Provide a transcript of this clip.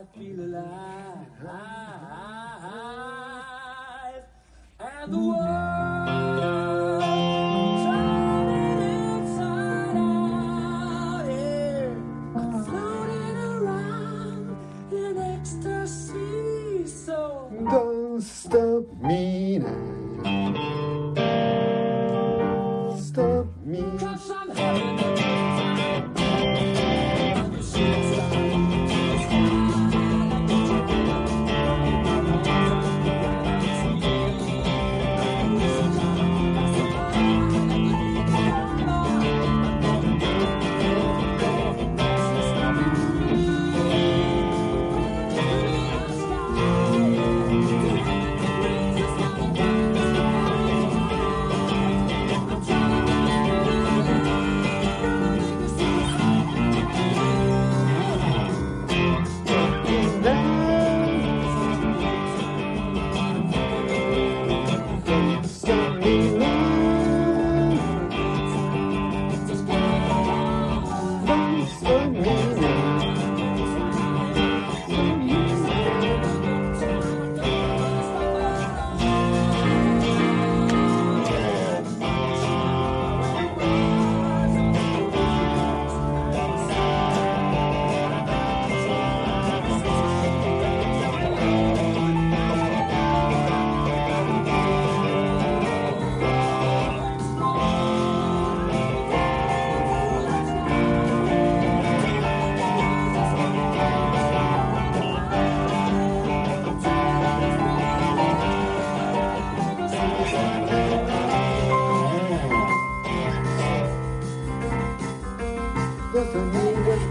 I feel alive. And the world. Turning inside out, yeah. Floating around in ecstasy, so Don't stop me now. Stop me. Cause I'm having for me. the